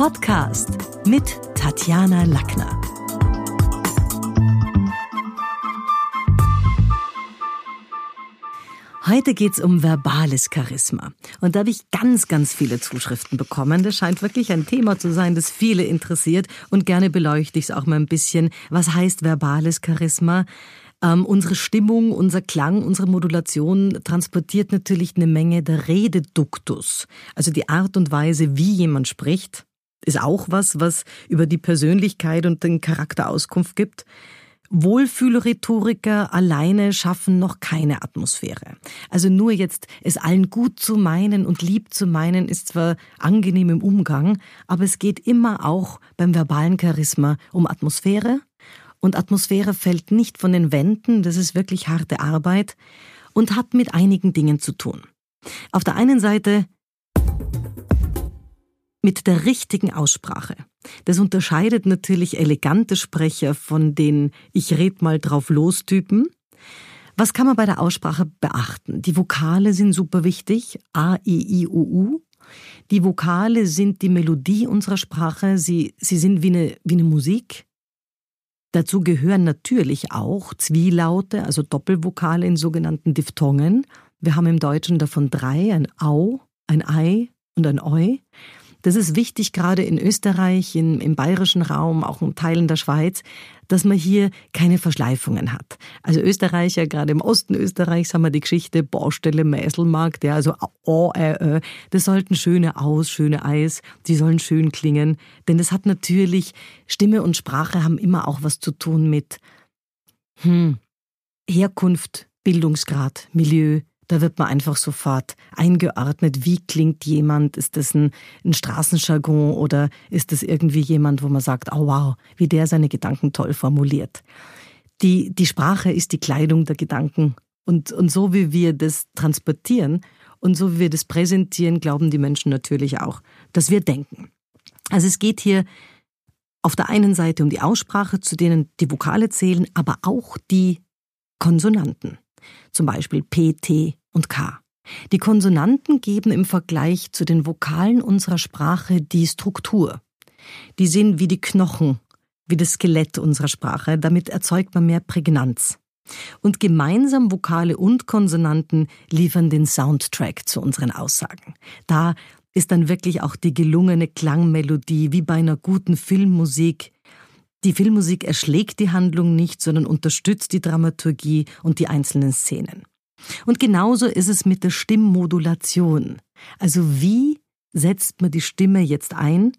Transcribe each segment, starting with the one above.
Podcast mit Tatjana Lackner. Heute geht's um verbales Charisma. Und da habe ich ganz, ganz viele Zuschriften bekommen. Das scheint wirklich ein Thema zu sein, das viele interessiert. Und gerne beleuchte ich es auch mal ein bisschen. Was heißt verbales Charisma? Ähm, unsere Stimmung, unser Klang, unsere Modulation transportiert natürlich eine Menge der Rededuktus. Also die Art und Weise, wie jemand spricht, ist auch was, was über die Persönlichkeit und den Charakter Auskunft gibt. Wohlfühlrhetoriker alleine schaffen noch keine Atmosphäre. Also nur jetzt es allen gut zu meinen und lieb zu meinen ist zwar angenehm im Umgang, aber es geht immer auch beim verbalen Charisma um Atmosphäre und Atmosphäre fällt nicht von den Wänden, das ist wirklich harte Arbeit und hat mit einigen Dingen zu tun. Auf der einen Seite mit der richtigen Aussprache. Das unterscheidet natürlich elegante Sprecher von den Ich red mal drauf los Typen. Was kann man bei der Aussprache beachten? Die Vokale sind super wichtig. A, I, I, U, U. Die Vokale sind die Melodie unserer Sprache. Sie, sie sind wie eine, wie eine Musik. Dazu gehören natürlich auch Zwielaute, also Doppelvokale in sogenannten Diphthongen. Wir haben im Deutschen davon drei, ein Au, ein Ei und ein Eu. Das ist wichtig, gerade in Österreich, in, im bayerischen Raum, auch in Teilen der Schweiz, dass man hier keine Verschleifungen hat. Also Österreicher, gerade im Osten Österreichs haben wir die Geschichte Baustelle Mäselmarkt, ja, also O, Ä, Ö. Das sollten schöne Aus, schöne Eis, die sollen schön klingen. Denn das hat natürlich, Stimme und Sprache haben immer auch was zu tun mit hm, Herkunft, Bildungsgrad, Milieu, da wird man einfach sofort eingeordnet, wie klingt jemand, ist das ein, ein Straßenjargon oder ist das irgendwie jemand, wo man sagt, oh wow, wie der seine Gedanken toll formuliert. Die, die Sprache ist die Kleidung der Gedanken und, und so wie wir das transportieren und so wie wir das präsentieren, glauben die Menschen natürlich auch, dass wir denken. Also es geht hier auf der einen Seite um die Aussprache, zu denen die Vokale zählen, aber auch die Konsonanten. Zum Beispiel P, T, und K. Die Konsonanten geben im Vergleich zu den Vokalen unserer Sprache die Struktur. Die sind wie die Knochen, wie das Skelett unserer Sprache, damit erzeugt man mehr Prägnanz. Und gemeinsam Vokale und Konsonanten liefern den Soundtrack zu unseren Aussagen. Da ist dann wirklich auch die gelungene Klangmelodie wie bei einer guten Filmmusik. Die Filmmusik erschlägt die Handlung nicht, sondern unterstützt die Dramaturgie und die einzelnen Szenen. Und genauso ist es mit der Stimmmodulation. Also wie setzt man die Stimme jetzt ein?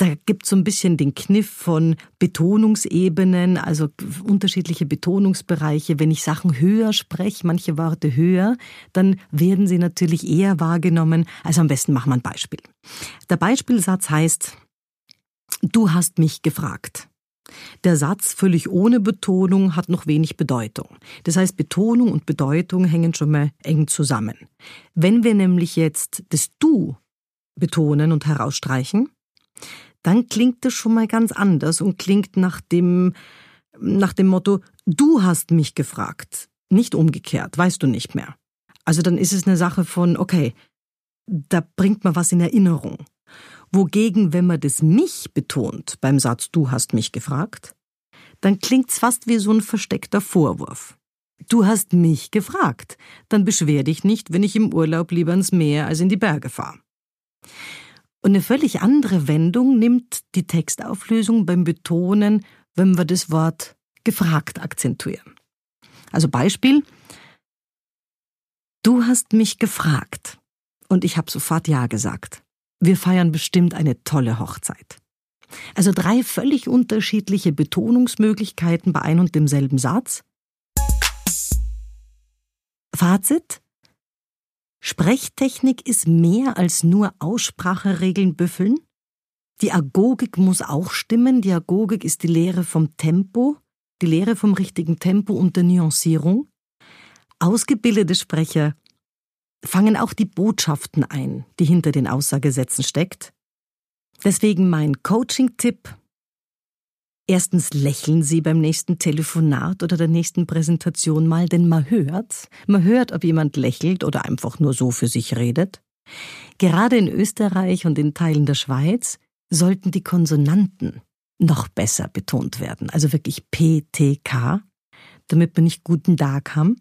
Da gibt es so ein bisschen den Kniff von Betonungsebenen, also unterschiedliche Betonungsbereiche. Wenn ich Sachen höher spreche, manche Worte höher, dann werden sie natürlich eher wahrgenommen. Also am besten machen wir ein Beispiel. Der Beispielsatz heißt, du hast mich gefragt. Der Satz völlig ohne Betonung hat noch wenig Bedeutung. Das heißt, Betonung und Bedeutung hängen schon mal eng zusammen. Wenn wir nämlich jetzt das Du betonen und herausstreichen, dann klingt das schon mal ganz anders und klingt nach dem, nach dem Motto, du hast mich gefragt, nicht umgekehrt, weißt du nicht mehr. Also dann ist es eine Sache von, okay, da bringt man was in Erinnerung. Wogegen, wenn man das mich betont beim Satz Du hast mich gefragt, dann klingt's fast wie so ein versteckter Vorwurf. Du hast mich gefragt, dann beschwer dich nicht, wenn ich im Urlaub lieber ins Meer als in die Berge fahre. Und eine völlig andere Wendung nimmt die Textauflösung beim Betonen, wenn wir das Wort gefragt akzentuieren. Also Beispiel, du hast mich gefragt und ich habe sofort Ja gesagt. Wir feiern bestimmt eine tolle Hochzeit. Also drei völlig unterschiedliche Betonungsmöglichkeiten bei ein und demselben Satz. Fazit? Sprechtechnik ist mehr als nur Ausspracheregeln büffeln. Die Agogik muss auch stimmen. Die Agogik ist die Lehre vom Tempo, die Lehre vom richtigen Tempo und der Nuancierung. Ausgebildete Sprecher fangen auch die Botschaften ein, die hinter den Aussagesätzen steckt. Deswegen mein Coaching-Tipp. Erstens lächeln Sie beim nächsten Telefonat oder der nächsten Präsentation mal, denn man hört, man hört, ob jemand lächelt oder einfach nur so für sich redet. Gerade in Österreich und in Teilen der Schweiz sollten die Konsonanten noch besser betont werden, also wirklich PTK, damit wir nicht guten Tag haben.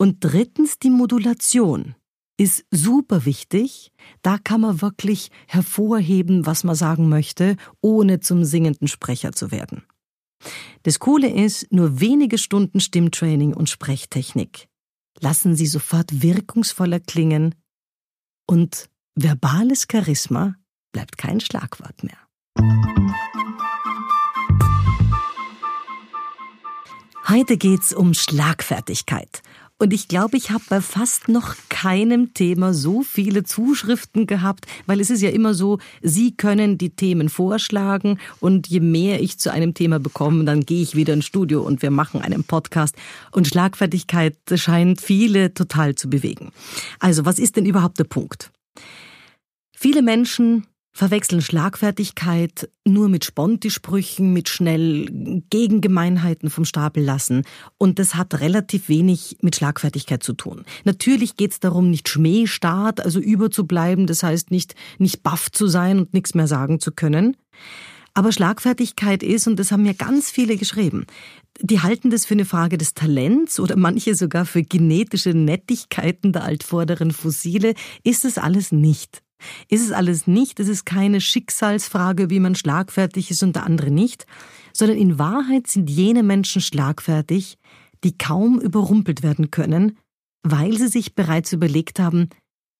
Und drittens die Modulation ist super wichtig. Da kann man wirklich hervorheben, was man sagen möchte, ohne zum singenden Sprecher zu werden. Das Coole ist, nur wenige Stunden Stimmtraining und Sprechtechnik lassen Sie sofort wirkungsvoller klingen und verbales Charisma bleibt kein Schlagwort mehr. Heute geht's um Schlagfertigkeit. Und ich glaube, ich habe bei fast noch keinem Thema so viele Zuschriften gehabt, weil es ist ja immer so, Sie können die Themen vorschlagen und je mehr ich zu einem Thema bekomme, dann gehe ich wieder ins Studio und wir machen einen Podcast. Und Schlagfertigkeit scheint viele total zu bewegen. Also, was ist denn überhaupt der Punkt? Viele Menschen verwechseln Schlagfertigkeit nur mit Spontisprüchen, mit schnell Gegengemeinheiten vom Stapel lassen. Und das hat relativ wenig mit Schlagfertigkeit zu tun. Natürlich geht es darum, nicht Schmähstart, also überzubleiben, das heißt nicht, nicht baff zu sein und nichts mehr sagen zu können. Aber Schlagfertigkeit ist, und das haben mir ganz viele geschrieben, die halten das für eine Frage des Talents oder manche sogar für genetische Nettigkeiten der altvorderen Fossile, ist es alles nicht. Ist es alles nicht, es ist keine Schicksalsfrage, wie man schlagfertig ist und der andere nicht, sondern in Wahrheit sind jene Menschen schlagfertig, die kaum überrumpelt werden können, weil sie sich bereits überlegt haben,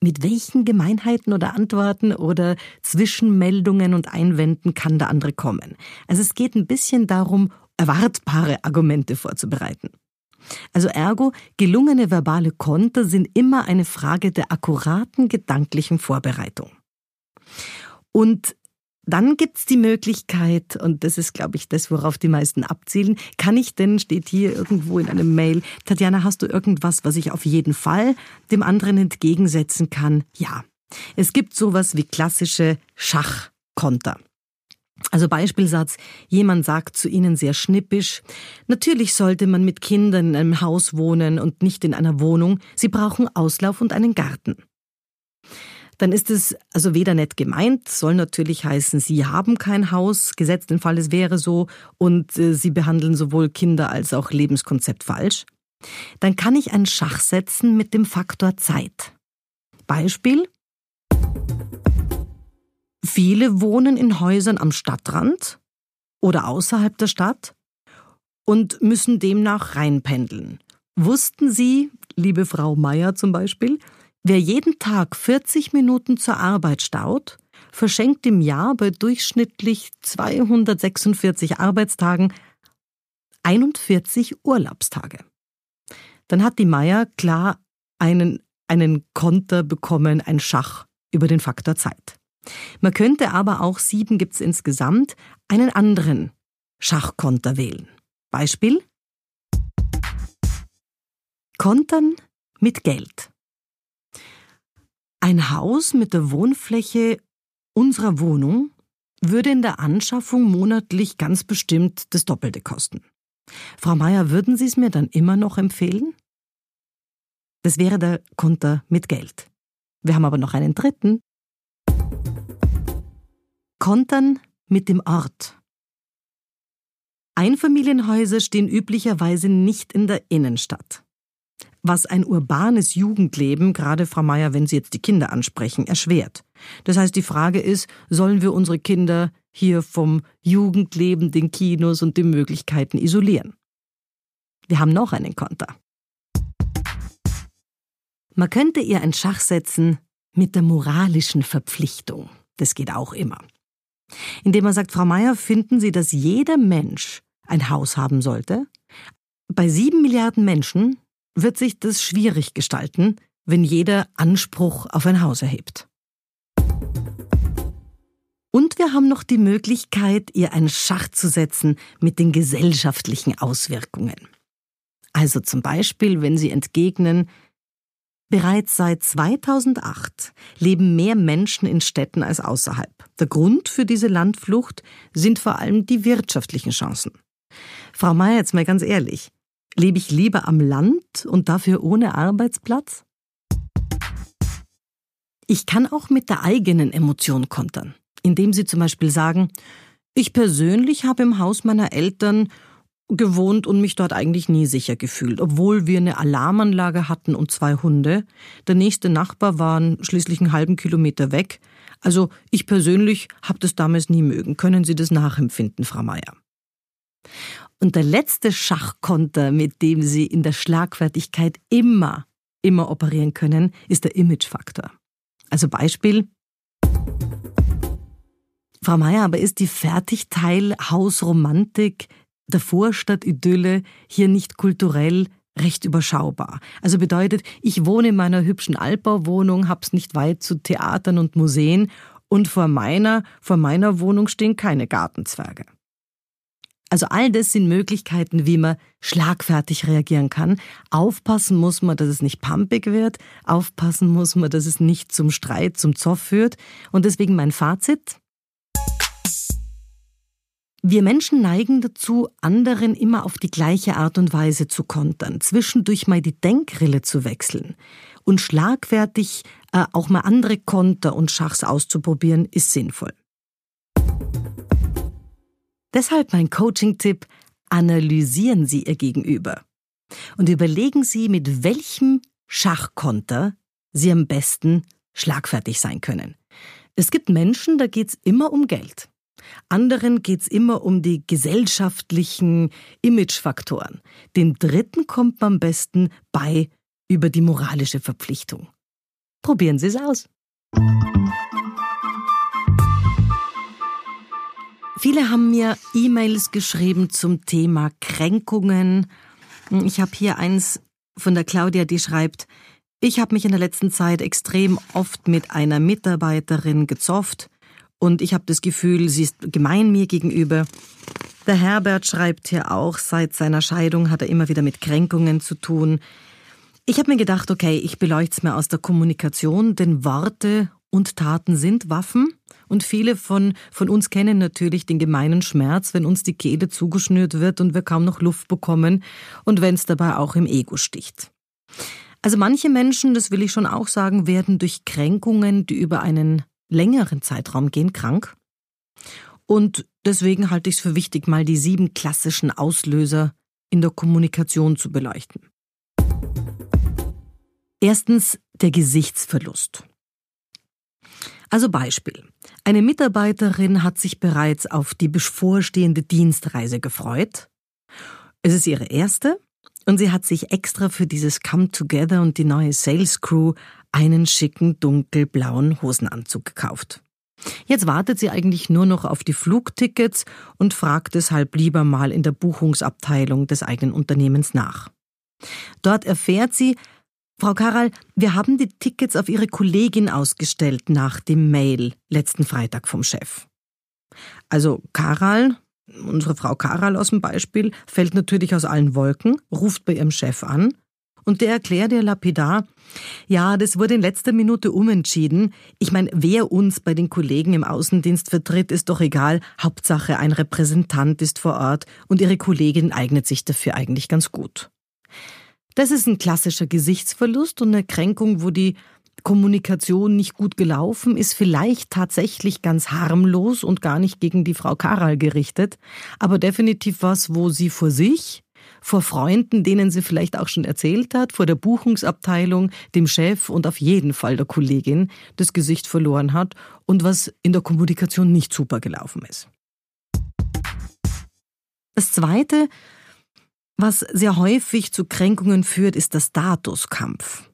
mit welchen Gemeinheiten oder Antworten oder Zwischenmeldungen und Einwänden kann der andere kommen. Also es geht ein bisschen darum, erwartbare Argumente vorzubereiten. Also ergo, gelungene verbale Konter sind immer eine Frage der akkuraten gedanklichen Vorbereitung. Und dann gibt's die Möglichkeit, und das ist, glaube ich, das, worauf die meisten abzielen, kann ich denn, steht hier irgendwo in einem Mail, Tatjana, hast du irgendwas, was ich auf jeden Fall dem anderen entgegensetzen kann? Ja. Es gibt sowas wie klassische Schachkonter. Also Beispielsatz, jemand sagt zu Ihnen sehr schnippisch, natürlich sollte man mit Kindern in einem Haus wohnen und nicht in einer Wohnung, Sie brauchen Auslauf und einen Garten. Dann ist es also weder nett gemeint, soll natürlich heißen, Sie haben kein Haus, gesetzt den Fall, es wäre so, und äh, Sie behandeln sowohl Kinder als auch Lebenskonzept falsch. Dann kann ich einen Schach setzen mit dem Faktor Zeit. Beispiel, Viele wohnen in Häusern am Stadtrand oder außerhalb der Stadt und müssen demnach reinpendeln. Wussten Sie, liebe Frau Meier zum Beispiel, wer jeden Tag 40 Minuten zur Arbeit staut, verschenkt im Jahr bei durchschnittlich 246 Arbeitstagen 41 Urlaubstage. Dann hat die Meier klar einen, einen Konter bekommen, ein Schach über den Faktor Zeit. Man könnte aber auch sieben gibt's insgesamt einen anderen Schachkonter wählen. Beispiel Kontern mit Geld. Ein Haus mit der Wohnfläche unserer Wohnung würde in der Anschaffung monatlich ganz bestimmt das Doppelte kosten. Frau Meier, würden Sie es mir dann immer noch empfehlen? Das wäre der Konter mit Geld. Wir haben aber noch einen dritten. Kontern mit dem Ort. Einfamilienhäuser stehen üblicherweise nicht in der Innenstadt. Was ein urbanes Jugendleben, gerade Frau Meier, wenn Sie jetzt die Kinder ansprechen, erschwert. Das heißt, die Frage ist, sollen wir unsere Kinder hier vom Jugendleben, den Kinos und den Möglichkeiten isolieren? Wir haben noch einen Konter. Man könnte ihr ein Schach setzen mit der moralischen Verpflichtung. Das geht auch immer indem er sagt, Frau Meier, finden Sie, dass jeder Mensch ein Haus haben sollte? Bei sieben Milliarden Menschen wird sich das schwierig gestalten, wenn jeder Anspruch auf ein Haus erhebt. Und wir haben noch die Möglichkeit, ihr einen Schach zu setzen mit den gesellschaftlichen Auswirkungen. Also zum Beispiel, wenn Sie entgegnen, Bereits seit 2008 leben mehr Menschen in Städten als außerhalb. Der Grund für diese Landflucht sind vor allem die wirtschaftlichen Chancen. Frau Mayer, jetzt mal ganz ehrlich, lebe ich lieber am Land und dafür ohne Arbeitsplatz? Ich kann auch mit der eigenen Emotion kontern, indem Sie zum Beispiel sagen, ich persönlich habe im Haus meiner Eltern gewohnt und mich dort eigentlich nie sicher gefühlt, obwohl wir eine Alarmanlage hatten und zwei Hunde. Der nächste Nachbar war schließlich einen halben Kilometer weg. Also ich persönlich habe das damals nie mögen. Können Sie das nachempfinden, Frau Meier? Und der letzte Schachkonter, mit dem Sie in der Schlagfertigkeit immer, immer operieren können, ist der Imagefaktor. Also Beispiel. Frau Meier, aber ist die Fertigteil-Hausromantik der Vorstadt-Idylle hier nicht kulturell recht überschaubar. Also bedeutet, ich wohne in meiner hübschen Altbauwohnung, hab's nicht weit zu Theatern und Museen und vor meiner, vor meiner Wohnung stehen keine Gartenzwerge. Also all das sind Möglichkeiten, wie man schlagfertig reagieren kann. Aufpassen muss man, dass es nicht pumpig wird. Aufpassen muss man, dass es nicht zum Streit, zum Zoff führt. Und deswegen mein Fazit. Wir Menschen neigen dazu, anderen immer auf die gleiche Art und Weise zu kontern, zwischendurch mal die Denkrille zu wechseln und schlagfertig äh, auch mal andere Konter und Schachs auszuprobieren, ist sinnvoll. Deshalb mein Coaching-Tipp, analysieren Sie Ihr Gegenüber und überlegen Sie, mit welchem Schachkonter Sie am besten schlagfertig sein können. Es gibt Menschen, da geht's immer um Geld. Anderen geht's immer um die gesellschaftlichen Imagefaktoren. Dem dritten kommt man am besten bei über die moralische Verpflichtung. Probieren Sie es aus. Viele haben mir E-Mails geschrieben zum Thema Kränkungen. Ich habe hier eins von der Claudia, die schreibt, ich habe mich in der letzten Zeit extrem oft mit einer Mitarbeiterin gezofft und ich habe das Gefühl, sie ist gemein mir gegenüber. Der Herbert schreibt hier auch, seit seiner Scheidung hat er immer wieder mit Kränkungen zu tun. Ich habe mir gedacht, okay, ich beleuchte es mir aus der Kommunikation, denn Worte und Taten sind Waffen. Und viele von, von uns kennen natürlich den gemeinen Schmerz, wenn uns die Kehle zugeschnürt wird und wir kaum noch Luft bekommen und wenn es dabei auch im Ego sticht. Also manche Menschen, das will ich schon auch sagen, werden durch Kränkungen, die über einen längeren Zeitraum gehen, krank. Und deswegen halte ich es für wichtig, mal die sieben klassischen Auslöser in der Kommunikation zu beleuchten. Erstens der Gesichtsverlust. Also Beispiel. Eine Mitarbeiterin hat sich bereits auf die bevorstehende Dienstreise gefreut. Es ist ihre erste und sie hat sich extra für dieses Come Together und die neue Sales Crew einen schicken dunkelblauen Hosenanzug gekauft. Jetzt wartet sie eigentlich nur noch auf die Flugtickets und fragt deshalb lieber mal in der Buchungsabteilung des eigenen Unternehmens nach. Dort erfährt sie, Frau Karal, wir haben die Tickets auf Ihre Kollegin ausgestellt nach dem Mail letzten Freitag vom Chef. Also Karal, unsere Frau Karal aus dem Beispiel, fällt natürlich aus allen Wolken, ruft bei ihrem Chef an und der erklärt ihr lapidar, ja, das wurde in letzter Minute umentschieden. Ich meine, wer uns bei den Kollegen im Außendienst vertritt, ist doch egal. Hauptsache, ein Repräsentant ist vor Ort und ihre Kollegin eignet sich dafür eigentlich ganz gut. Das ist ein klassischer Gesichtsverlust und eine Kränkung, wo die Kommunikation nicht gut gelaufen ist, vielleicht tatsächlich ganz harmlos und gar nicht gegen die Frau Karal gerichtet, aber definitiv was, wo sie vor sich, vor Freunden, denen sie vielleicht auch schon erzählt hat, vor der Buchungsabteilung, dem Chef und auf jeden Fall der Kollegin das Gesicht verloren hat und was in der Kommunikation nicht super gelaufen ist. Das Zweite, was sehr häufig zu Kränkungen führt, ist der Statuskampf.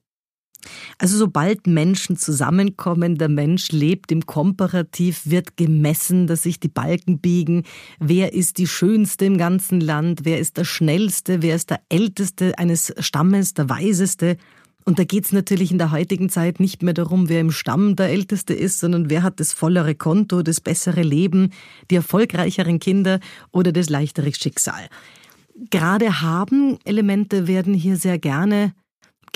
Also sobald Menschen zusammenkommen, der Mensch lebt im Komparativ, wird gemessen, dass sich die Balken biegen. Wer ist die Schönste im ganzen Land? Wer ist der Schnellste? Wer ist der Älteste eines Stammes, der Weiseste? Und da geht's natürlich in der heutigen Zeit nicht mehr darum, wer im Stamm der Älteste ist, sondern wer hat das vollere Konto, das bessere Leben, die erfolgreicheren Kinder oder das leichtere Schicksal gerade haben Elemente werden hier sehr gerne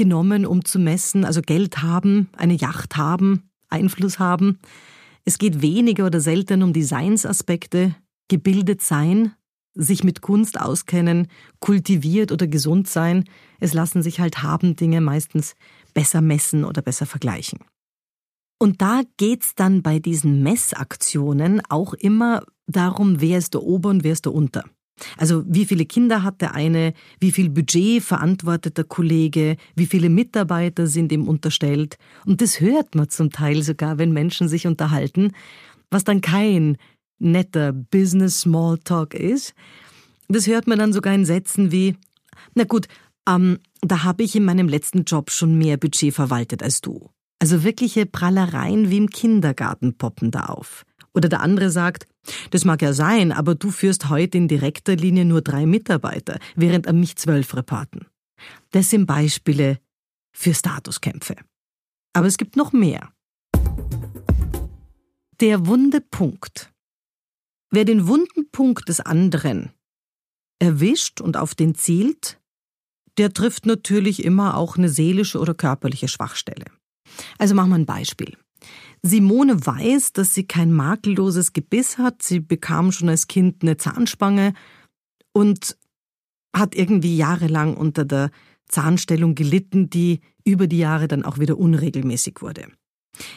genommen, um zu messen, also Geld haben, eine Yacht haben, Einfluss haben. Es geht weniger oder selten um Designsaspekte, gebildet sein, sich mit Kunst auskennen, kultiviert oder gesund sein. Es lassen sich halt haben Dinge meistens besser messen oder besser vergleichen. Und da geht's dann bei diesen Messaktionen auch immer darum, wer ist der Ober und wer ist der Unter. Also wie viele Kinder hat der eine, wie viel Budget verantwortet der Kollege, wie viele Mitarbeiter sind ihm unterstellt. Und das hört man zum Teil sogar, wenn Menschen sich unterhalten, was dann kein netter Business Smalltalk ist. Das hört man dann sogar in Sätzen wie, na gut, ähm, da habe ich in meinem letzten Job schon mehr Budget verwaltet als du. Also wirkliche Prallereien wie im Kindergarten poppen da auf. Oder der andere sagt, das mag ja sein, aber du führst heute in direkter Linie nur drei Mitarbeiter, während an mich zwölf reporten. Das sind Beispiele für Statuskämpfe. Aber es gibt noch mehr. Der wunde Punkt. Wer den wunden Punkt des anderen erwischt und auf den zielt, der trifft natürlich immer auch eine seelische oder körperliche Schwachstelle. Also machen wir ein Beispiel. Simone weiß, dass sie kein makelloses Gebiss hat. Sie bekam schon als Kind eine Zahnspange und hat irgendwie jahrelang unter der Zahnstellung gelitten, die über die Jahre dann auch wieder unregelmäßig wurde.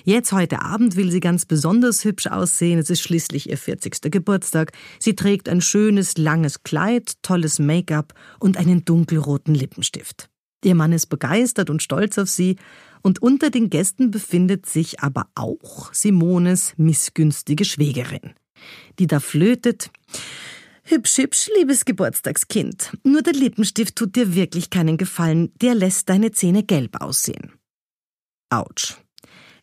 Jetzt heute Abend will sie ganz besonders hübsch aussehen. Es ist schließlich ihr 40. Geburtstag. Sie trägt ein schönes, langes Kleid, tolles Make-up und einen dunkelroten Lippenstift. Ihr Mann ist begeistert und stolz auf sie und unter den Gästen befindet sich aber auch Simones missgünstige Schwägerin, die da flötet. Hübsch, hübsch, liebes Geburtstagskind. Nur der Lippenstift tut dir wirklich keinen Gefallen, der lässt deine Zähne gelb aussehen. Autsch.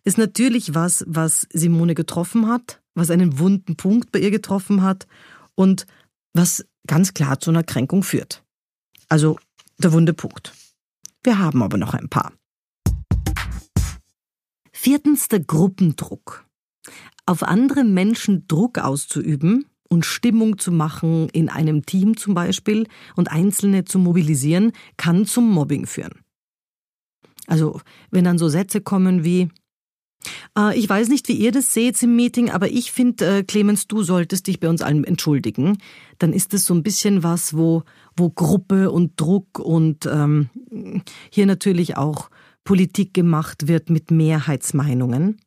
Ist natürlich was, was Simone getroffen hat, was einen wunden Punkt bei ihr getroffen hat und was ganz klar zu einer Kränkung führt. Also der wunde Punkt. Wir haben aber noch ein paar. Viertens der Gruppendruck. Auf andere Menschen Druck auszuüben und Stimmung zu machen in einem Team zum Beispiel und Einzelne zu mobilisieren, kann zum Mobbing führen. Also wenn dann so Sätze kommen wie äh, ich weiß nicht, wie ihr das seht im Meeting, aber ich finde, äh, Clemens, du solltest dich bei uns allen entschuldigen. Dann ist es so ein bisschen was, wo, wo Gruppe und Druck und ähm, hier natürlich auch Politik gemacht wird mit Mehrheitsmeinungen.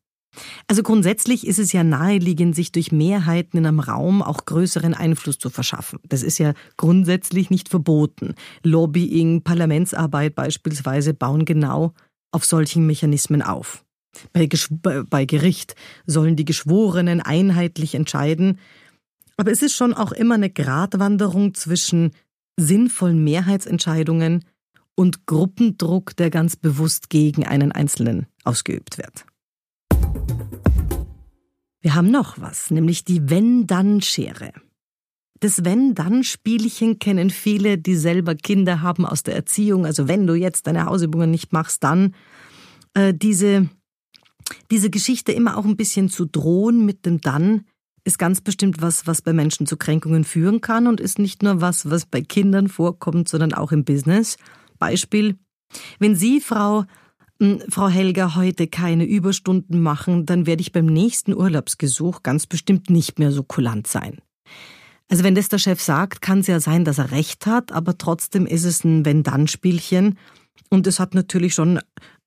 Also grundsätzlich ist es ja naheliegend, sich durch Mehrheiten in einem Raum auch größeren Einfluss zu verschaffen. Das ist ja grundsätzlich nicht verboten. Lobbying, Parlamentsarbeit beispielsweise bauen genau auf solchen Mechanismen auf. Bei, bei Gericht sollen die Geschworenen einheitlich entscheiden. Aber es ist schon auch immer eine Gratwanderung zwischen sinnvollen Mehrheitsentscheidungen und Gruppendruck, der ganz bewusst gegen einen Einzelnen ausgeübt wird. Wir haben noch was, nämlich die Wenn-Dann-Schere. Das Wenn-Dann-Spielchen kennen viele, die selber Kinder haben aus der Erziehung. Also wenn du jetzt deine Hausübungen nicht machst, dann äh, diese, diese Geschichte immer auch ein bisschen zu drohen mit dem Dann ist ganz bestimmt was, was bei Menschen zu Kränkungen führen kann und ist nicht nur was, was bei Kindern vorkommt, sondern auch im Business. Beispiel, wenn Sie, Frau, hm, Frau Helga, heute keine Überstunden machen, dann werde ich beim nächsten Urlaubsgesuch ganz bestimmt nicht mehr so kulant sein. Also wenn das der Chef sagt, kann es ja sein, dass er recht hat, aber trotzdem ist es ein Wenn-Dann-Spielchen. Und es hat natürlich schon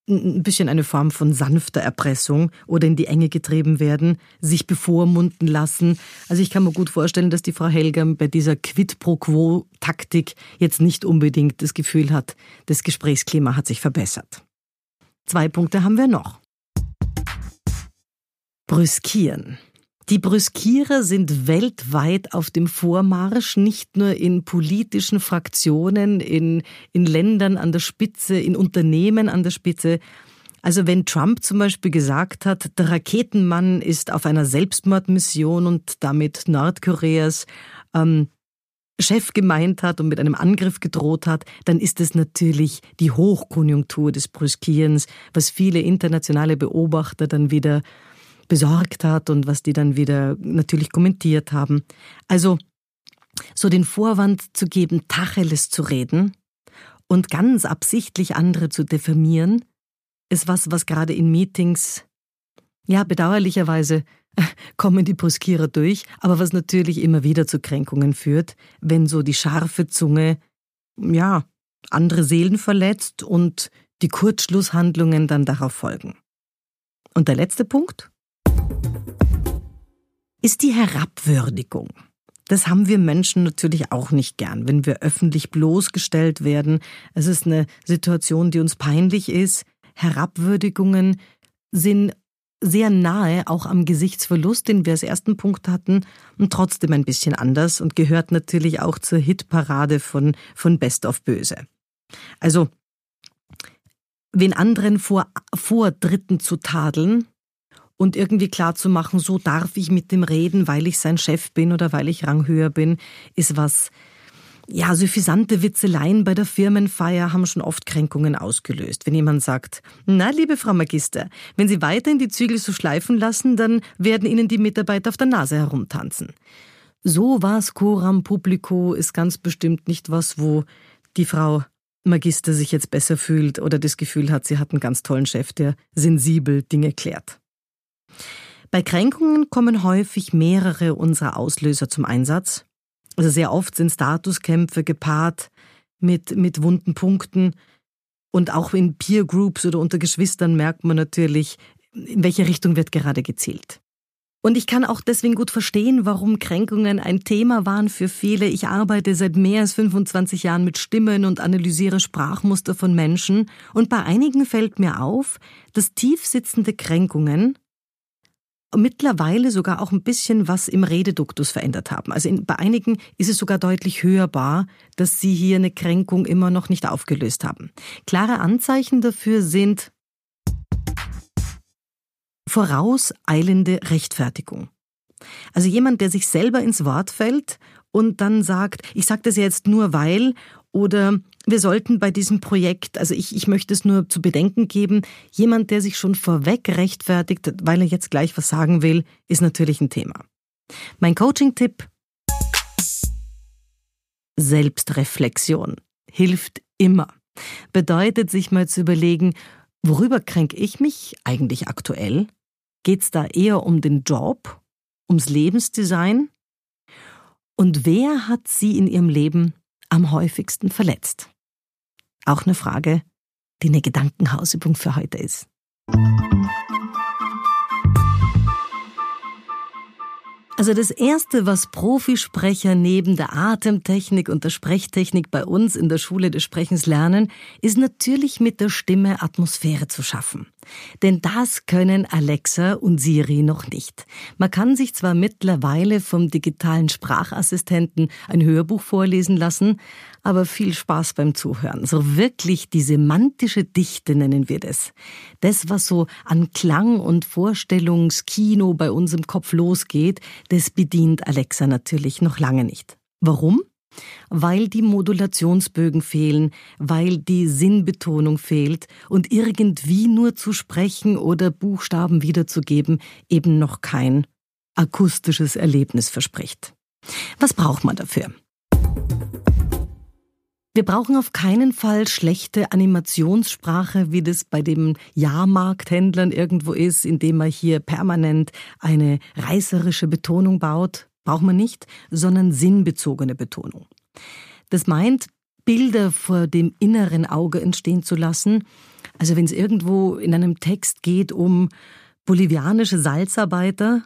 ein bisschen eine Form von sanfter Erpressung oder in die Enge getrieben werden, sich bevormunden lassen. Also ich kann mir gut vorstellen, dass die Frau Helger bei dieser Quid pro quo Taktik jetzt nicht unbedingt das Gefühl hat, das Gesprächsklima hat sich verbessert. Zwei Punkte haben wir noch. Brüskieren. Die Brüskierer sind weltweit auf dem Vormarsch, nicht nur in politischen Fraktionen, in, in Ländern an der Spitze, in Unternehmen an der Spitze. Also wenn Trump zum Beispiel gesagt hat, der Raketenmann ist auf einer Selbstmordmission und damit Nordkoreas ähm, Chef gemeint hat und mit einem Angriff gedroht hat, dann ist es natürlich die Hochkonjunktur des Brüskierens, was viele internationale Beobachter dann wieder besorgt hat und was die dann wieder natürlich kommentiert haben. Also so den Vorwand zu geben, Tacheles zu reden und ganz absichtlich andere zu diffamieren, ist was, was gerade in Meetings, ja, bedauerlicherweise kommen die Bruskierer durch, aber was natürlich immer wieder zu Kränkungen führt, wenn so die scharfe Zunge, ja, andere Seelen verletzt und die Kurzschlusshandlungen dann darauf folgen. Und der letzte Punkt ist die Herabwürdigung. Das haben wir Menschen natürlich auch nicht gern, wenn wir öffentlich bloßgestellt werden. Es ist eine Situation, die uns peinlich ist. Herabwürdigungen sind sehr nahe auch am Gesichtsverlust, den wir als ersten Punkt hatten, und trotzdem ein bisschen anders und gehört natürlich auch zur Hitparade von, von Best of Böse. Also, wen anderen vor, vor Dritten zu tadeln und irgendwie klar zu machen, so darf ich mit dem reden, weil ich sein Chef bin oder weil ich ranghöher bin, ist was, ja, suffisante Witzeleien bei der Firmenfeier haben schon oft Kränkungen ausgelöst. Wenn jemand sagt, na, liebe Frau Magister, wenn Sie weiterhin die Zügel so schleifen lassen, dann werden Ihnen die Mitarbeiter auf der Nase herumtanzen. So was coram publico ist ganz bestimmt nicht was, wo die Frau Magister sich jetzt besser fühlt oder das Gefühl hat, sie hat einen ganz tollen Chef, der sensibel Dinge klärt. Bei Kränkungen kommen häufig mehrere unserer Auslöser zum Einsatz. Also sehr oft sind Statuskämpfe gepaart mit, mit wunden Punkten. Und auch in Peer Groups oder unter Geschwistern merkt man natürlich, in welche Richtung wird gerade gezielt. Und ich kann auch deswegen gut verstehen, warum Kränkungen ein Thema waren für viele. Ich arbeite seit mehr als 25 Jahren mit Stimmen und analysiere Sprachmuster von Menschen. Und bei einigen fällt mir auf, dass tiefsitzende Kränkungen mittlerweile sogar auch ein bisschen was im Rededuktus verändert haben. Also in, bei einigen ist es sogar deutlich hörbar, dass sie hier eine Kränkung immer noch nicht aufgelöst haben. Klare Anzeichen dafür sind vorauseilende Rechtfertigung. Also jemand, der sich selber ins Wort fällt und dann sagt, ich sage das jetzt nur weil oder wir sollten bei diesem Projekt, also ich, ich möchte es nur zu bedenken geben, jemand, der sich schon vorweg rechtfertigt, weil er jetzt gleich was sagen will, ist natürlich ein Thema. Mein Coaching-Tipp Selbstreflexion hilft immer. Bedeutet sich mal zu überlegen, worüber kränke ich mich eigentlich aktuell? Geht es da eher um den Job, ums Lebensdesign? Und wer hat Sie in Ihrem Leben am häufigsten verletzt? Auch eine Frage, die eine Gedankenhausübung für heute ist. Also das Erste, was Profisprecher neben der Atemtechnik und der Sprechtechnik bei uns in der Schule des Sprechens lernen, ist natürlich mit der Stimme Atmosphäre zu schaffen. Denn das können Alexa und Siri noch nicht. Man kann sich zwar mittlerweile vom digitalen Sprachassistenten ein Hörbuch vorlesen lassen, aber viel Spaß beim Zuhören. So wirklich die semantische Dichte nennen wir das. Das, was so an Klang und Vorstellungskino bei uns im Kopf losgeht, das bedient Alexa natürlich noch lange nicht. Warum? Weil die Modulationsbögen fehlen, weil die Sinnbetonung fehlt und irgendwie nur zu sprechen oder Buchstaben wiederzugeben eben noch kein akustisches Erlebnis verspricht. Was braucht man dafür? Wir brauchen auf keinen Fall schlechte Animationssprache, wie das bei den Jahrmarkthändlern irgendwo ist, indem man hier permanent eine reißerische Betonung baut. Braucht man nicht, sondern sinnbezogene Betonung. Das meint, Bilder vor dem inneren Auge entstehen zu lassen. Also wenn es irgendwo in einem Text geht um bolivianische Salzarbeiter,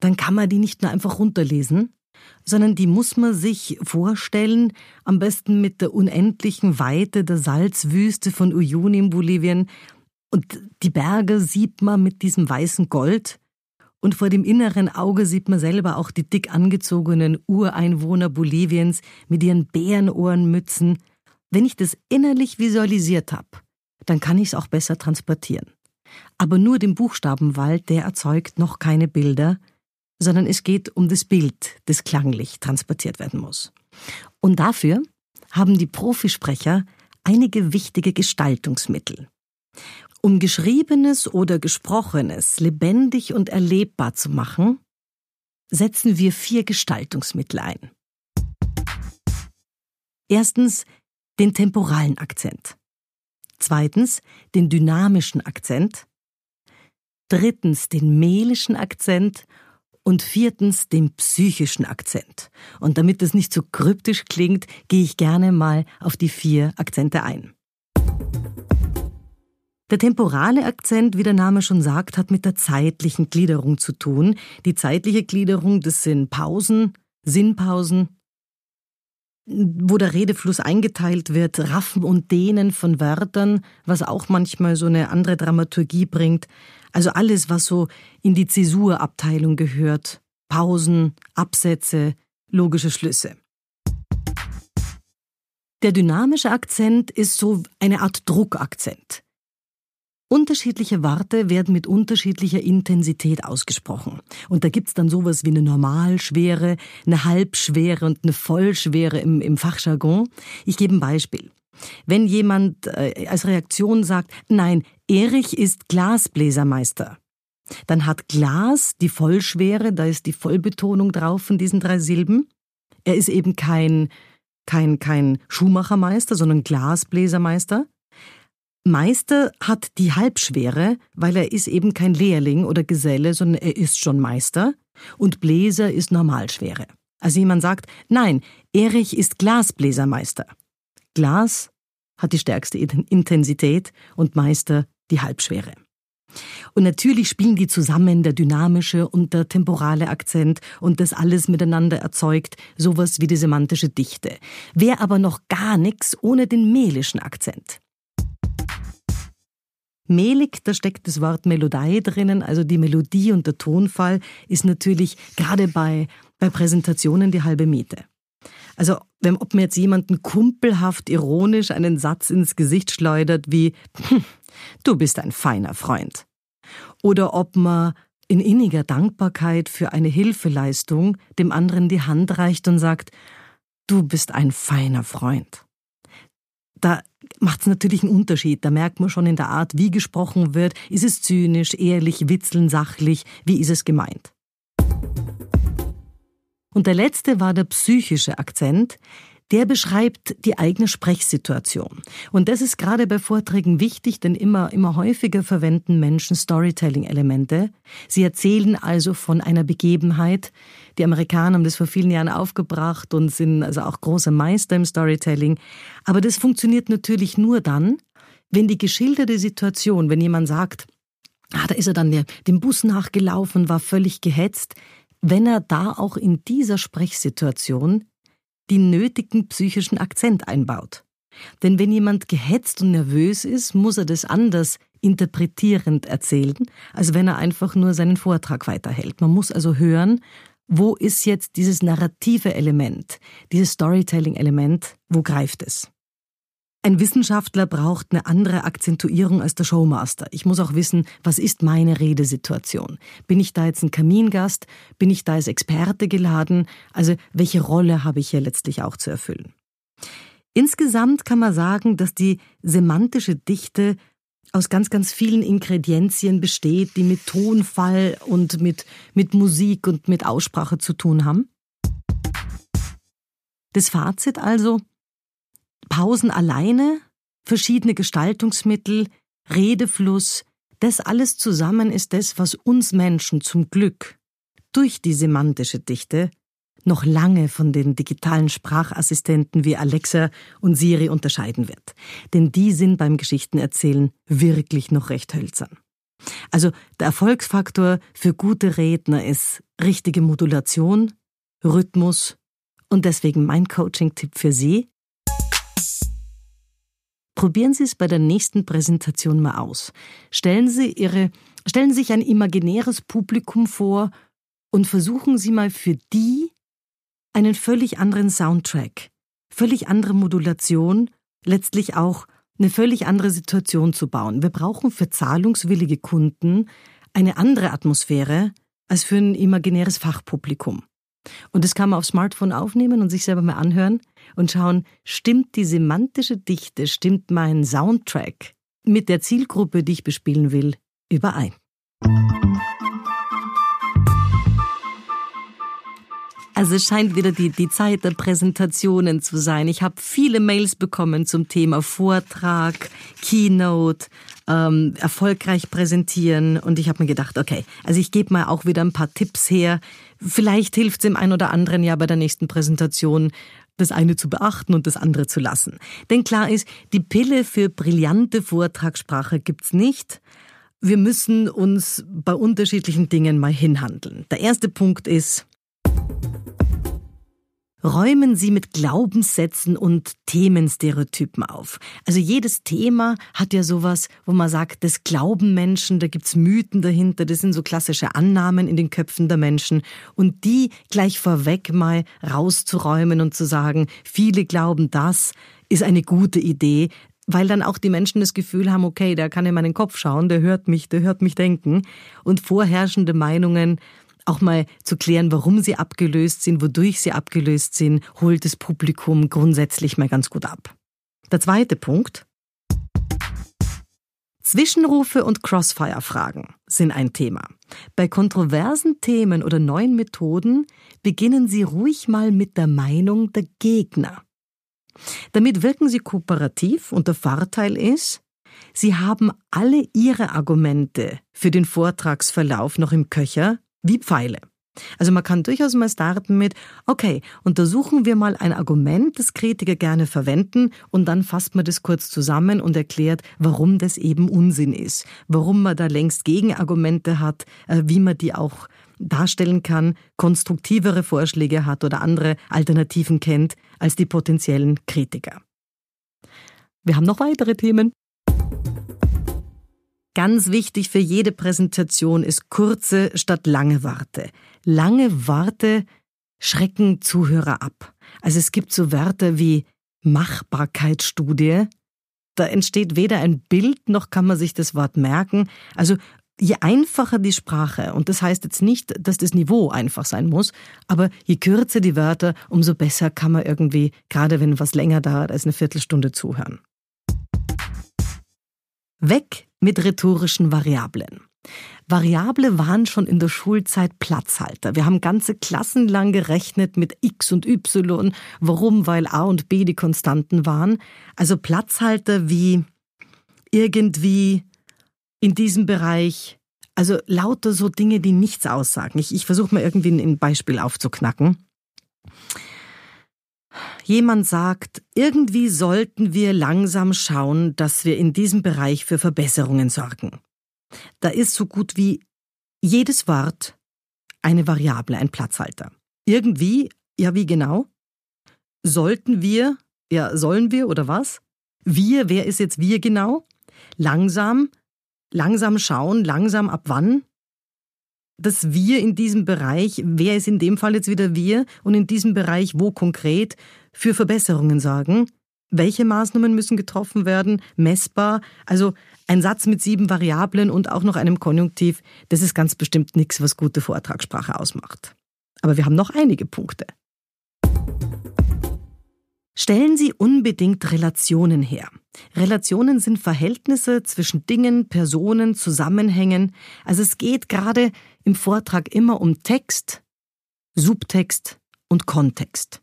dann kann man die nicht nur einfach runterlesen, sondern die muss man sich vorstellen, am besten mit der unendlichen Weite der Salzwüste von Uyuni in Bolivien. Und die Berge sieht man mit diesem weißen Gold. Und vor dem inneren Auge sieht man selber auch die dick angezogenen Ureinwohner Boliviens mit ihren Bärenohrenmützen. Wenn ich das innerlich visualisiert habe, dann kann ich es auch besser transportieren. Aber nur den Buchstabenwald, der erzeugt noch keine Bilder, sondern es geht um das Bild, das klanglich transportiert werden muss. Und dafür haben die Profisprecher einige wichtige Gestaltungsmittel. Um Geschriebenes oder Gesprochenes lebendig und erlebbar zu machen, setzen wir vier Gestaltungsmittel ein. Erstens den temporalen Akzent. Zweitens den dynamischen Akzent. Drittens den melischen Akzent und viertens den psychischen Akzent. Und damit es nicht so kryptisch klingt, gehe ich gerne mal auf die vier Akzente ein. Der temporale Akzent, wie der Name schon sagt, hat mit der zeitlichen Gliederung zu tun. Die zeitliche Gliederung, das sind Pausen, Sinnpausen, wo der Redefluss eingeteilt wird, Raffen und Dehnen von Wörtern, was auch manchmal so eine andere Dramaturgie bringt. Also alles, was so in die Zäsurabteilung gehört. Pausen, Absätze, logische Schlüsse. Der dynamische Akzent ist so eine Art Druckakzent. Unterschiedliche Worte werden mit unterschiedlicher Intensität ausgesprochen. Und da gibt's dann sowas wie eine Normalschwere, eine Halbschwere und eine Vollschwere im, im Fachjargon. Ich gebe ein Beispiel. Wenn jemand äh, als Reaktion sagt, nein, Erich ist Glasbläsermeister, dann hat Glas die Vollschwere, da ist die Vollbetonung drauf von diesen drei Silben. Er ist eben kein, kein, kein Schuhmachermeister, sondern Glasbläsermeister. Meister hat die Halbschwere, weil er ist eben kein Lehrling oder Geselle, sondern er ist schon Meister. Und Bläser ist Normalschwere. Also jemand sagt, nein, Erich ist Glasbläsermeister. Glas hat die stärkste Intensität und Meister die Halbschwere. Und natürlich spielen die zusammen der dynamische und der temporale Akzent und das alles miteinander erzeugt sowas wie die semantische Dichte. Wäre aber noch gar nichts ohne den melischen Akzent. Mehlig, da steckt das Wort Melodie drinnen, also die Melodie und der Tonfall ist natürlich gerade bei, bei Präsentationen die halbe Miete. Also, wenn, ob mir jetzt jemanden kumpelhaft ironisch einen Satz ins Gesicht schleudert wie, hm, du bist ein feiner Freund. Oder ob man in inniger Dankbarkeit für eine Hilfeleistung dem anderen die Hand reicht und sagt, du bist ein feiner Freund. Da macht es natürlich einen Unterschied. Da merkt man schon in der Art, wie gesprochen wird. Ist es zynisch, ehrlich, witzeln, sachlich? Wie ist es gemeint? Und der letzte war der psychische Akzent. Der beschreibt die eigene Sprechsituation. Und das ist gerade bei Vorträgen wichtig, denn immer, immer häufiger verwenden Menschen Storytelling-Elemente. Sie erzählen also von einer Begebenheit. Die Amerikaner haben das vor vielen Jahren aufgebracht und sind also auch große Meister im Storytelling. Aber das funktioniert natürlich nur dann, wenn die geschilderte Situation, wenn jemand sagt, ah, da ist er dann dem Bus nachgelaufen, war völlig gehetzt, wenn er da auch in dieser Sprechsituation die nötigen psychischen Akzent einbaut. Denn wenn jemand gehetzt und nervös ist, muss er das anders interpretierend erzählen, als wenn er einfach nur seinen Vortrag weiterhält. Man muss also hören, wo ist jetzt dieses narrative Element, dieses Storytelling-Element, wo greift es? Ein Wissenschaftler braucht eine andere Akzentuierung als der Showmaster. Ich muss auch wissen, was ist meine Redesituation? Bin ich da jetzt ein Kamingast? Bin ich da als Experte geladen? Also welche Rolle habe ich hier letztlich auch zu erfüllen? Insgesamt kann man sagen, dass die semantische Dichte aus ganz, ganz vielen Ingredienzien besteht, die mit Tonfall und mit, mit Musik und mit Aussprache zu tun haben. Das Fazit also, Pausen alleine, verschiedene Gestaltungsmittel, Redefluss, das alles zusammen ist das, was uns Menschen zum Glück durch die semantische Dichte noch lange von den digitalen Sprachassistenten wie Alexa und Siri unterscheiden wird. Denn die sind beim Geschichtenerzählen wirklich noch recht hölzern. Also der Erfolgsfaktor für gute Redner ist richtige Modulation, Rhythmus und deswegen mein Coaching-Tipp für Sie. Probieren Sie es bei der nächsten Präsentation mal aus. Stellen Sie Ihre, stellen Sie sich ein imaginäres Publikum vor und versuchen Sie mal für die einen völlig anderen Soundtrack, völlig andere Modulation, letztlich auch eine völlig andere Situation zu bauen. Wir brauchen für zahlungswillige Kunden eine andere Atmosphäre als für ein imaginäres Fachpublikum. Und das kann man auf Smartphone aufnehmen und sich selber mal anhören und schauen, stimmt die semantische Dichte, stimmt mein Soundtrack mit der Zielgruppe, die ich bespielen will, überein. Also es scheint wieder die, die Zeit der Präsentationen zu sein. Ich habe viele Mails bekommen zum Thema Vortrag, Keynote, ähm, erfolgreich präsentieren. Und ich habe mir gedacht, okay, also ich gebe mal auch wieder ein paar Tipps her. Vielleicht hilft es dem einen oder anderen ja bei der nächsten Präsentation, das eine zu beachten und das andere zu lassen. Denn klar ist, die Pille für brillante Vortragssprache gibt's nicht. Wir müssen uns bei unterschiedlichen Dingen mal hinhandeln. Der erste Punkt ist, räumen Sie mit Glaubenssätzen und Themenstereotypen auf. Also jedes Thema hat ja sowas, wo man sagt, das glauben Menschen, da gibt's Mythen dahinter, das sind so klassische Annahmen in den Köpfen der Menschen. Und die gleich vorweg mal rauszuräumen und zu sagen, viele glauben das, ist eine gute Idee, weil dann auch die Menschen das Gefühl haben, okay, der kann in meinen Kopf schauen, der hört mich, der hört mich denken. Und vorherrschende Meinungen auch mal zu klären, warum sie abgelöst sind, wodurch sie abgelöst sind, holt das Publikum grundsätzlich mal ganz gut ab. Der zweite Punkt. Zwischenrufe und Crossfire-Fragen sind ein Thema. Bei kontroversen Themen oder neuen Methoden beginnen Sie ruhig mal mit der Meinung der Gegner. Damit wirken Sie kooperativ und der Vorteil ist, Sie haben alle Ihre Argumente für den Vortragsverlauf noch im Köcher wie Pfeile. Also man kann durchaus mal starten mit, okay, untersuchen wir mal ein Argument, das Kritiker gerne verwenden und dann fasst man das kurz zusammen und erklärt, warum das eben Unsinn ist, warum man da längst Gegenargumente hat, äh, wie man die auch darstellen kann, konstruktivere Vorschläge hat oder andere Alternativen kennt als die potenziellen Kritiker. Wir haben noch weitere Themen. Ganz wichtig für jede Präsentation ist kurze statt lange Warte. Lange Warte schrecken Zuhörer ab. Also es gibt so Wörter wie Machbarkeitsstudie. Da entsteht weder ein Bild noch kann man sich das Wort merken. Also je einfacher die Sprache, und das heißt jetzt nicht, dass das Niveau einfach sein muss, aber je kürzer die Wörter, umso besser kann man irgendwie, gerade wenn was länger dauert, als eine Viertelstunde zuhören. Weg mit rhetorischen Variablen. Variable waren schon in der Schulzeit Platzhalter. Wir haben ganze Klassen lang gerechnet mit X und Y. Warum? Weil A und B die Konstanten waren. Also Platzhalter wie irgendwie in diesem Bereich. Also lauter so Dinge, die nichts aussagen. Ich, ich versuche mal irgendwie ein Beispiel aufzuknacken. Jemand sagt, irgendwie sollten wir langsam schauen, dass wir in diesem Bereich für Verbesserungen sorgen. Da ist so gut wie jedes Wort eine Variable, ein Platzhalter. Irgendwie, ja wie genau? Sollten wir, ja sollen wir oder was? Wir, wer ist jetzt wir genau? Langsam, langsam schauen, langsam ab wann? Das Wir in diesem Bereich, wer ist in dem Fall jetzt wieder wir und in diesem Bereich wo konkret für Verbesserungen sorgen? Welche Maßnahmen müssen getroffen werden? Messbar? Also ein Satz mit sieben Variablen und auch noch einem Konjunktiv, das ist ganz bestimmt nichts, was gute Vortragssprache ausmacht. Aber wir haben noch einige Punkte. Stellen Sie unbedingt Relationen her. Relationen sind Verhältnisse zwischen Dingen, Personen, Zusammenhängen. Also es geht gerade im Vortrag immer um Text, Subtext und Kontext.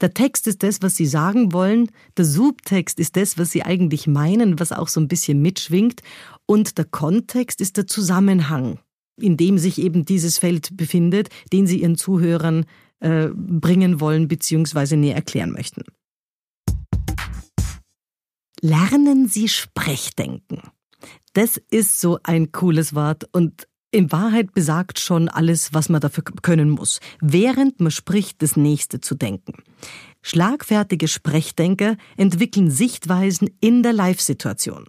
Der Text ist das, was Sie sagen wollen, der Subtext ist das, was Sie eigentlich meinen, was auch so ein bisschen mitschwingt, und der Kontext ist der Zusammenhang, in dem sich eben dieses Feld befindet, den Sie Ihren Zuhörern äh, bringen wollen bzw. näher erklären möchten. Lernen Sie Sprechdenken. Das ist so ein cooles Wort und in Wahrheit besagt schon alles, was man dafür können muss, während man spricht, das nächste zu denken. Schlagfertige Sprechdenker entwickeln Sichtweisen in der Live-Situation.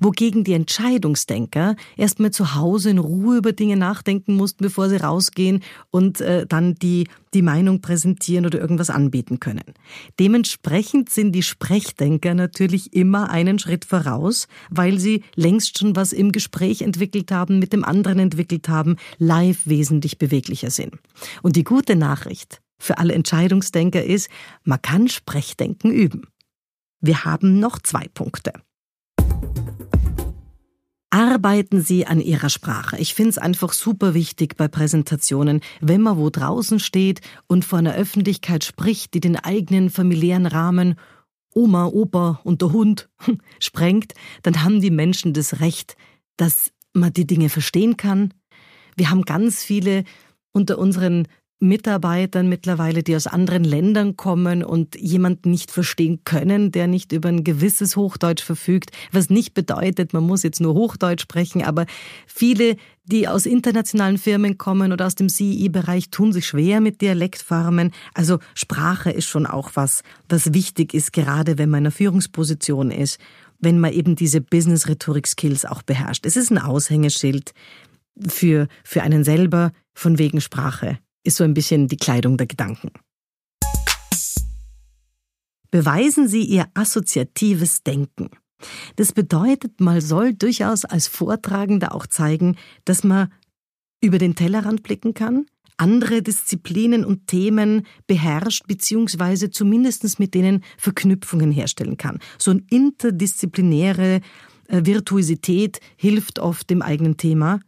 Wogegen die Entscheidungsdenker erstmal zu Hause in Ruhe über Dinge nachdenken mussten, bevor sie rausgehen und äh, dann die, die Meinung präsentieren oder irgendwas anbieten können. Dementsprechend sind die Sprechdenker natürlich immer einen Schritt voraus, weil sie längst schon was im Gespräch entwickelt haben, mit dem anderen entwickelt haben, live wesentlich beweglicher sind. Und die gute Nachricht für alle Entscheidungsdenker ist, man kann Sprechdenken üben. Wir haben noch zwei Punkte. Arbeiten Sie an Ihrer Sprache. Ich finde es einfach super wichtig bei Präsentationen, wenn man wo draußen steht und vor einer Öffentlichkeit spricht, die den eigenen familiären Rahmen Oma, Opa und der Hund sprengt, dann haben die Menschen das Recht, dass man die Dinge verstehen kann. Wir haben ganz viele unter unseren Mitarbeitern mittlerweile, die aus anderen Ländern kommen und jemanden nicht verstehen können, der nicht über ein gewisses Hochdeutsch verfügt, was nicht bedeutet, man muss jetzt nur Hochdeutsch sprechen, aber viele, die aus internationalen Firmen kommen oder aus dem CI-Bereich, tun sich schwer mit Dialektformen. Also Sprache ist schon auch was, was wichtig ist, gerade wenn man in einer Führungsposition ist, wenn man eben diese Business-Rhetorik-Skills auch beherrscht. Es ist ein Aushängeschild für, für einen selber von wegen Sprache ist so ein bisschen die Kleidung der Gedanken. Beweisen Sie Ihr assoziatives Denken. Das bedeutet, man soll durchaus als Vortragender auch zeigen, dass man über den Tellerrand blicken kann, andere Disziplinen und Themen beherrscht, beziehungsweise zumindest mit denen Verknüpfungen herstellen kann. So eine interdisziplinäre äh, Virtuosität hilft oft dem eigenen Thema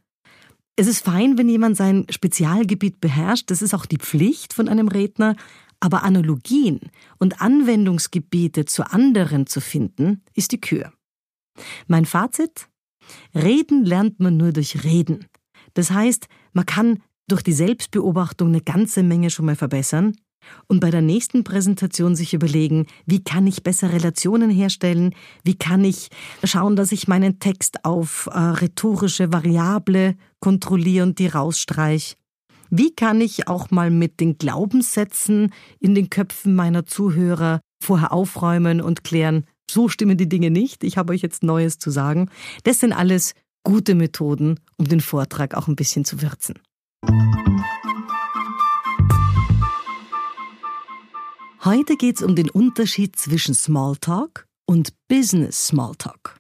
es ist fein, wenn jemand sein Spezialgebiet beherrscht, das ist auch die Pflicht von einem Redner, aber Analogien und Anwendungsgebiete zu anderen zu finden, ist die Kür. Mein Fazit? Reden lernt man nur durch Reden. Das heißt, man kann durch die Selbstbeobachtung eine ganze Menge schon mal verbessern, und bei der nächsten Präsentation sich überlegen, wie kann ich besser Relationen herstellen, wie kann ich schauen, dass ich meinen Text auf äh, rhetorische Variable kontrolliere und die rausstreich. Wie kann ich auch mal mit den Glaubenssätzen in den Köpfen meiner Zuhörer vorher aufräumen und klären, so stimmen die Dinge nicht, ich habe euch jetzt Neues zu sagen. Das sind alles gute Methoden, um den Vortrag auch ein bisschen zu würzen. Heute geht es um den Unterschied zwischen Smalltalk und Business Smalltalk.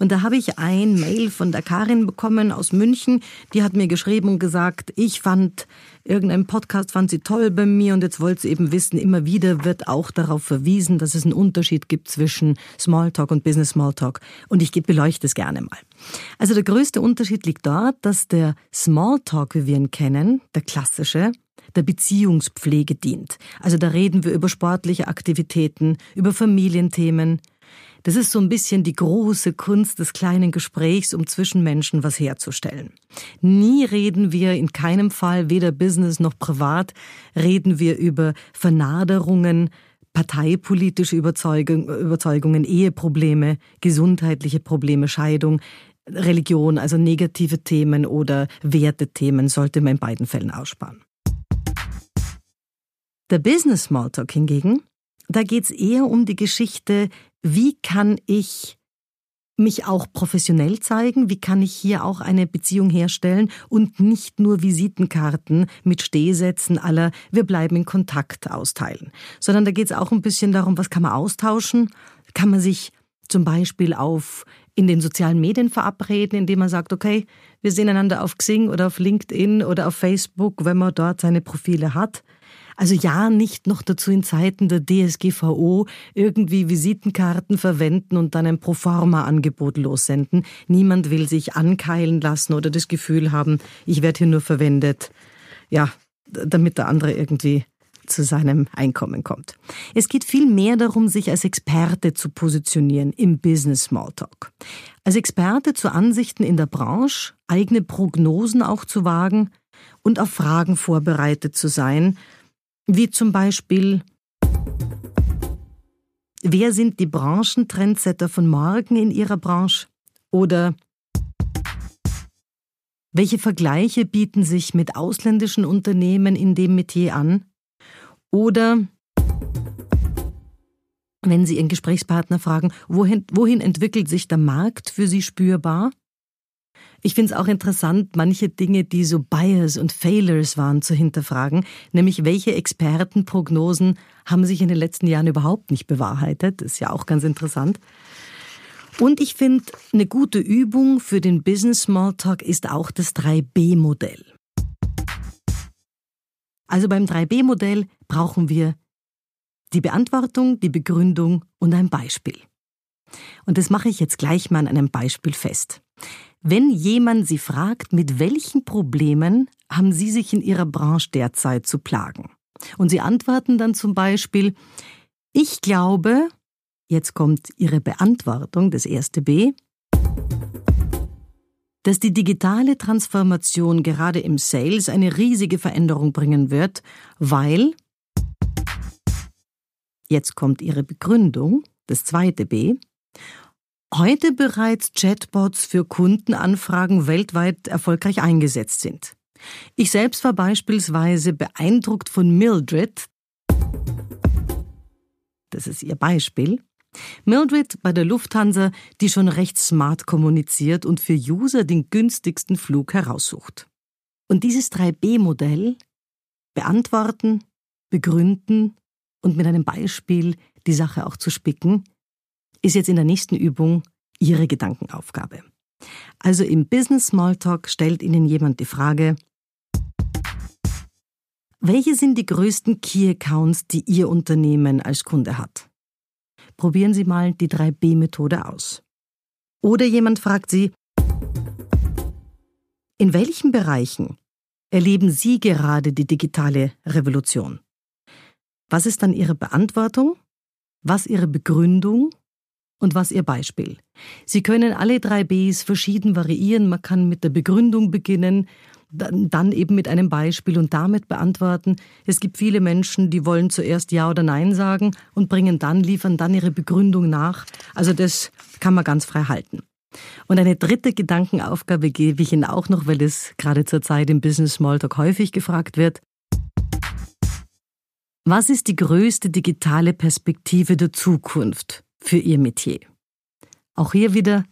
Und da habe ich ein Mail von der Karin bekommen aus München. Die hat mir geschrieben und gesagt, ich fand irgendeinen Podcast, fand sie toll bei mir und jetzt wollte sie eben wissen, immer wieder wird auch darauf verwiesen, dass es einen Unterschied gibt zwischen Smalltalk und Business Smalltalk. Und ich beleuchte es gerne mal. Also der größte Unterschied liegt dort, dass der Smalltalk, wie wir ihn kennen, der klassische, der Beziehungspflege dient. Also da reden wir über sportliche Aktivitäten, über Familienthemen. Das ist so ein bisschen die große Kunst des kleinen Gesprächs, um zwischen Menschen was herzustellen. Nie reden wir in keinem Fall, weder Business noch privat, reden wir über Vernaderungen, parteipolitische Überzeugung, Überzeugungen, Eheprobleme, gesundheitliche Probleme, Scheidung, Religion, also negative Themen oder Wertethemen sollte man in beiden Fällen aussparen. Der Business Smalltalk hingegen, da geht's eher um die Geschichte, wie kann ich mich auch professionell zeigen, wie kann ich hier auch eine Beziehung herstellen und nicht nur Visitenkarten mit Stehsätzen aller wir bleiben in Kontakt austeilen, sondern da geht's auch ein bisschen darum, was kann man austauschen, kann man sich zum Beispiel auf in den sozialen Medien verabreden, indem man sagt, okay, wir sehen einander auf Xing oder auf LinkedIn oder auf Facebook, wenn man dort seine Profile hat. Also ja, nicht noch dazu in Zeiten der DSGVO irgendwie Visitenkarten verwenden und dann ein Proforma-Angebot lossenden. Niemand will sich ankeilen lassen oder das Gefühl haben, ich werde hier nur verwendet, ja, damit der andere irgendwie zu seinem Einkommen kommt. Es geht viel mehr darum, sich als Experte zu positionieren im Business Smalltalk. Als Experte zu Ansichten in der Branche, eigene Prognosen auch zu wagen und auf Fragen vorbereitet zu sein wie zum Beispiel, wer sind die Branchentrendsetter von morgen in ihrer Branche? Oder welche Vergleiche bieten sich mit ausländischen Unternehmen in dem Metier an? Oder wenn Sie Ihren Gesprächspartner fragen, wohin, wohin entwickelt sich der Markt für Sie spürbar? Ich finde es auch interessant, manche Dinge, die so Bias und Failures waren, zu hinterfragen, nämlich welche Expertenprognosen haben sich in den letzten Jahren überhaupt nicht bewahrheitet. Das ist ja auch ganz interessant. Und ich finde, eine gute Übung für den Business Smalltalk ist auch das 3B-Modell. Also beim 3B-Modell brauchen wir die Beantwortung, die Begründung und ein Beispiel. Und das mache ich jetzt gleich mal an einem Beispiel fest. Wenn jemand Sie fragt, mit welchen Problemen haben Sie sich in Ihrer Branche derzeit zu plagen? Und Sie antworten dann zum Beispiel, ich glaube, jetzt kommt Ihre Beantwortung, das erste B, dass die digitale Transformation gerade im Sales eine riesige Veränderung bringen wird, weil, jetzt kommt Ihre Begründung, das zweite B, heute bereits Chatbots für Kundenanfragen weltweit erfolgreich eingesetzt sind. Ich selbst war beispielsweise beeindruckt von Mildred, das ist ihr Beispiel, Mildred bei der Lufthansa, die schon recht smart kommuniziert und für User den günstigsten Flug heraussucht. Und dieses 3B-Modell beantworten, begründen und mit einem Beispiel die Sache auch zu spicken, ist jetzt in der nächsten Übung Ihre Gedankenaufgabe. Also im Business Smalltalk stellt Ihnen jemand die Frage, welche sind die größten Key Accounts, die Ihr Unternehmen als Kunde hat? Probieren Sie mal die 3B-Methode aus. Oder jemand fragt Sie, in welchen Bereichen erleben Sie gerade die digitale Revolution? Was ist dann Ihre Beantwortung? Was Ihre Begründung? Und was Ihr Beispiel? Sie können alle drei Bs verschieden variieren. Man kann mit der Begründung beginnen, dann eben mit einem Beispiel und damit beantworten. Es gibt viele Menschen, die wollen zuerst Ja oder Nein sagen und bringen dann, liefern dann ihre Begründung nach. Also das kann man ganz frei halten. Und eine dritte Gedankenaufgabe gebe ich Ihnen auch noch, weil es gerade zur Zeit im Business Smalltalk häufig gefragt wird. Was ist die größte digitale Perspektive der Zukunft für Ihr Metier? Auch hier wieder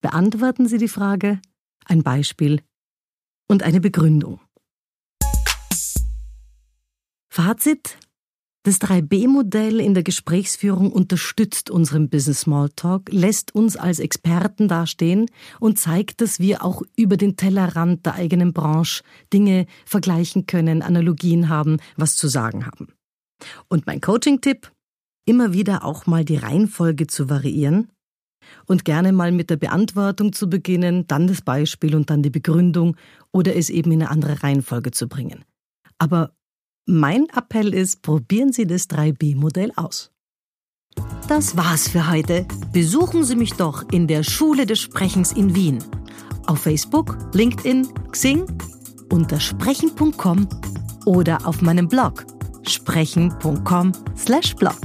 beantworten Sie die Frage, ein Beispiel und eine Begründung. Fazit. Das 3B-Modell in der Gesprächsführung unterstützt unseren Business Smalltalk, lässt uns als Experten dastehen und zeigt, dass wir auch über den Tellerrand der eigenen Branche Dinge vergleichen können, Analogien haben, was zu sagen haben. Und mein Coaching-Tipp? Immer wieder auch mal die Reihenfolge zu variieren und gerne mal mit der Beantwortung zu beginnen, dann das Beispiel und dann die Begründung oder es eben in eine andere Reihenfolge zu bringen. Aber mein Appell ist, probieren Sie das 3B-Modell aus. Das war's für heute. Besuchen Sie mich doch in der Schule des Sprechens in Wien. Auf Facebook, LinkedIn, Xing, unter sprechen.com oder auf meinem Blog sprechen.com/blog.